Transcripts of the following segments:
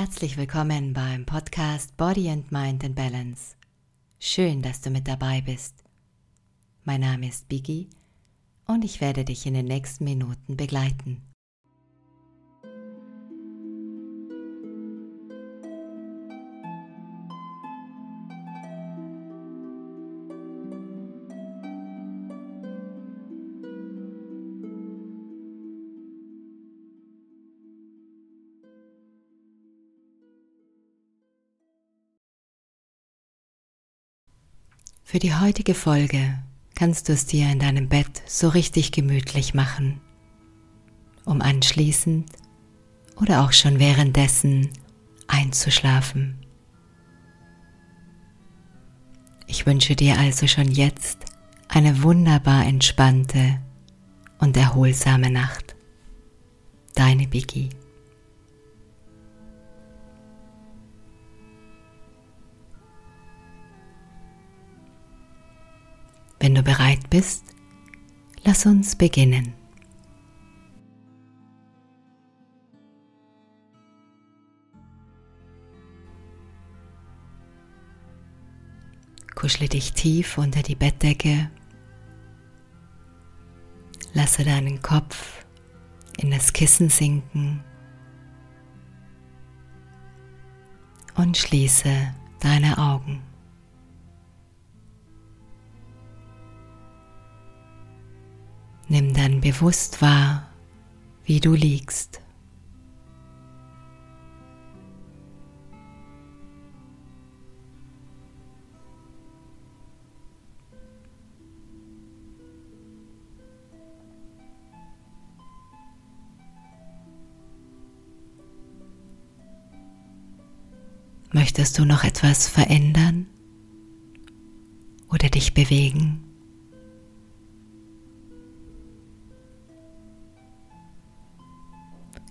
Herzlich willkommen beim Podcast Body and Mind in Balance. Schön, dass du mit dabei bist. Mein Name ist Biggie und ich werde dich in den nächsten Minuten begleiten. Für die heutige Folge kannst du es dir in deinem Bett so richtig gemütlich machen, um anschließend oder auch schon währenddessen einzuschlafen. Ich wünsche dir also schon jetzt eine wunderbar entspannte und erholsame Nacht. Deine Biggie. Wenn du bereit bist, lass uns beginnen. Kuschle dich tief unter die Bettdecke. Lasse deinen Kopf in das Kissen sinken und schließe deine Augen. Nimm dann bewusst wahr, wie du liegst. Möchtest du noch etwas verändern oder dich bewegen?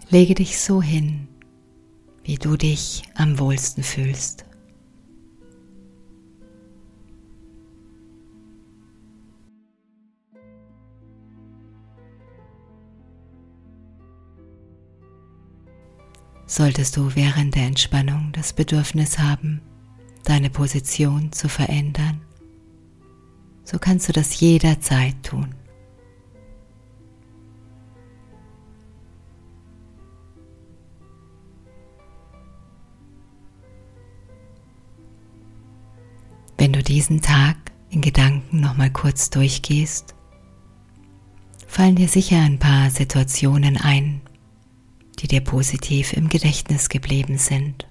Lege dich so hin, wie du dich am wohlsten fühlst. Solltest du während der Entspannung das Bedürfnis haben, deine Position zu verändern, so kannst du das jederzeit tun. Diesen Tag in Gedanken nochmal kurz durchgehst, fallen dir sicher ein paar Situationen ein, die dir positiv im Gedächtnis geblieben sind.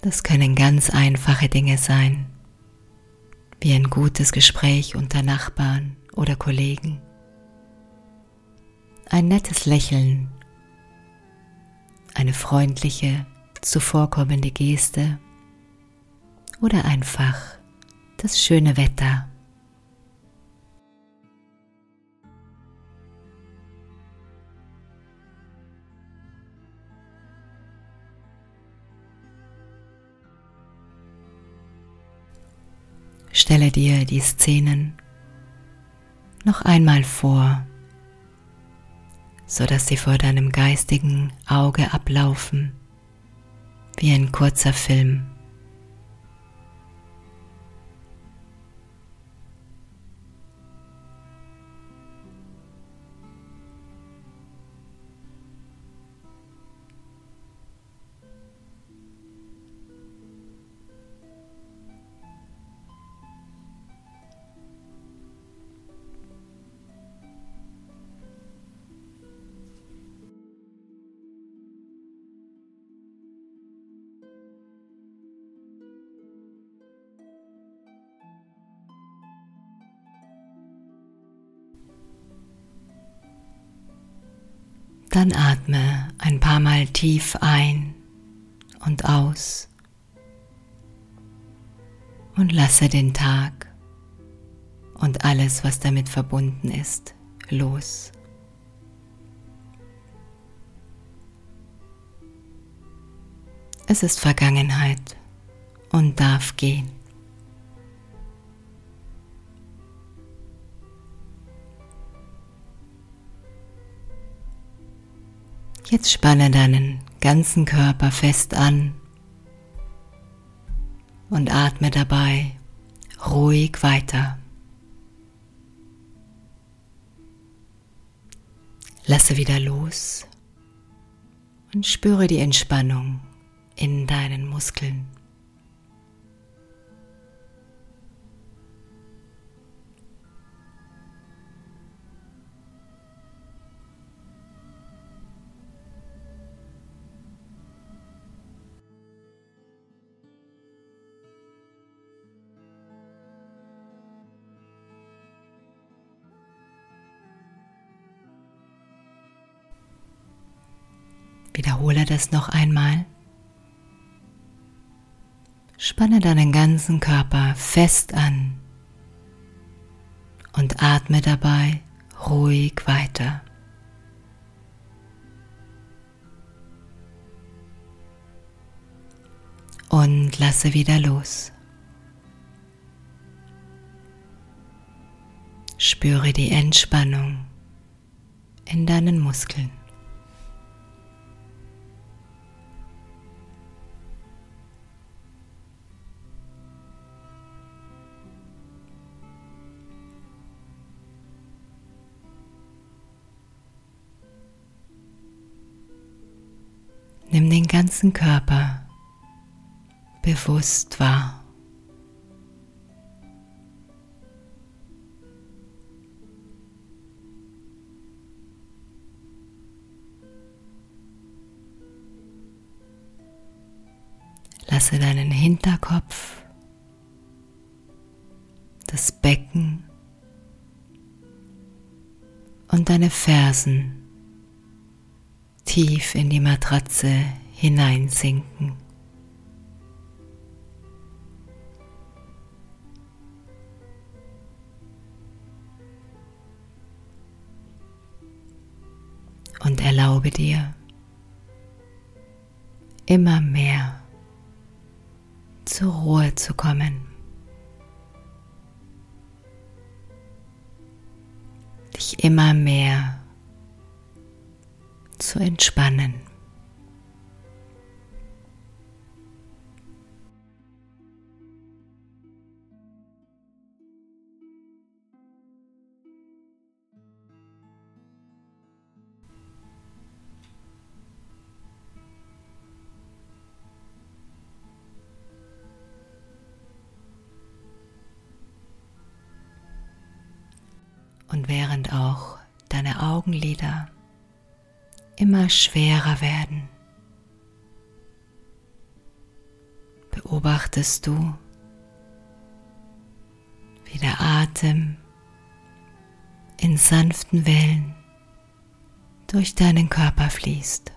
Das können ganz einfache Dinge sein, wie ein gutes Gespräch unter Nachbarn oder Kollegen, ein nettes Lächeln, eine freundliche, zuvorkommende Geste oder einfach das schöne Wetter. Stelle dir die Szenen noch einmal vor, so dass sie vor deinem geistigen Auge ablaufen, wie ein kurzer Film. Dann atme ein paar Mal tief ein und aus und lasse den Tag und alles, was damit verbunden ist, los. Es ist Vergangenheit und darf gehen. Jetzt spanne deinen ganzen Körper fest an und atme dabei ruhig weiter. Lasse wieder los und spüre die Entspannung in deinen Muskeln. Wiederhole das noch einmal. Spanne deinen ganzen Körper fest an und atme dabei ruhig weiter. Und lasse wieder los. Spüre die Entspannung in deinen Muskeln. Nimm den ganzen Körper bewusst wahr. Lasse deinen Hinterkopf, das Becken und deine Fersen tief in die Matratze hineinsinken. Und erlaube dir immer mehr zur Ruhe zu kommen. Dich immer mehr zu entspannen. Und während auch deine Augenlider immer schwerer werden. Beobachtest du, wie der Atem in sanften Wellen durch deinen Körper fließt.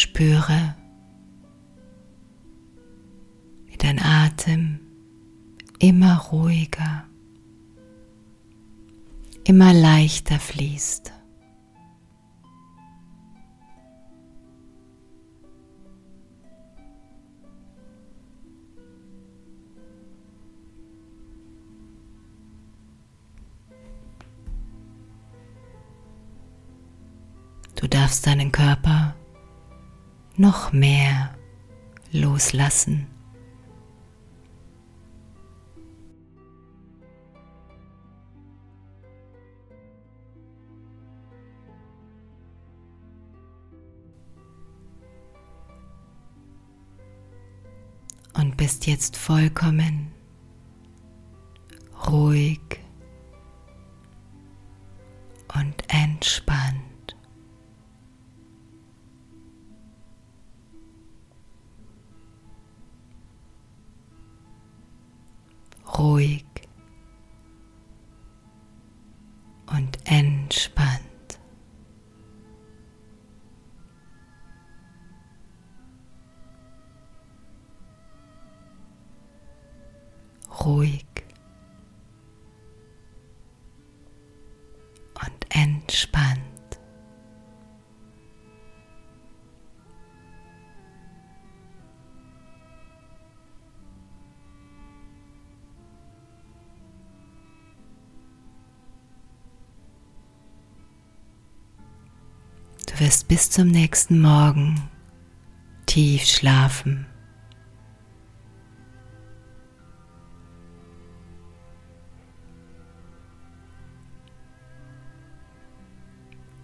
Spüre, wie dein Atem immer ruhiger, immer leichter fließt. Du darfst deinen Körper noch mehr loslassen. Und bist jetzt vollkommen ruhig Ruhig wirst bis zum nächsten Morgen tief schlafen.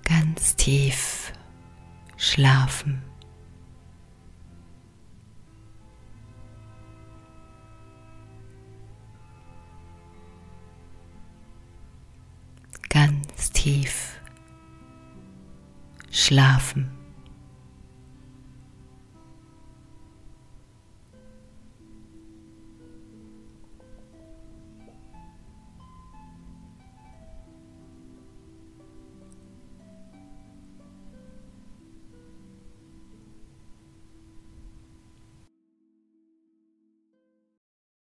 Ganz tief schlafen. Schlafen.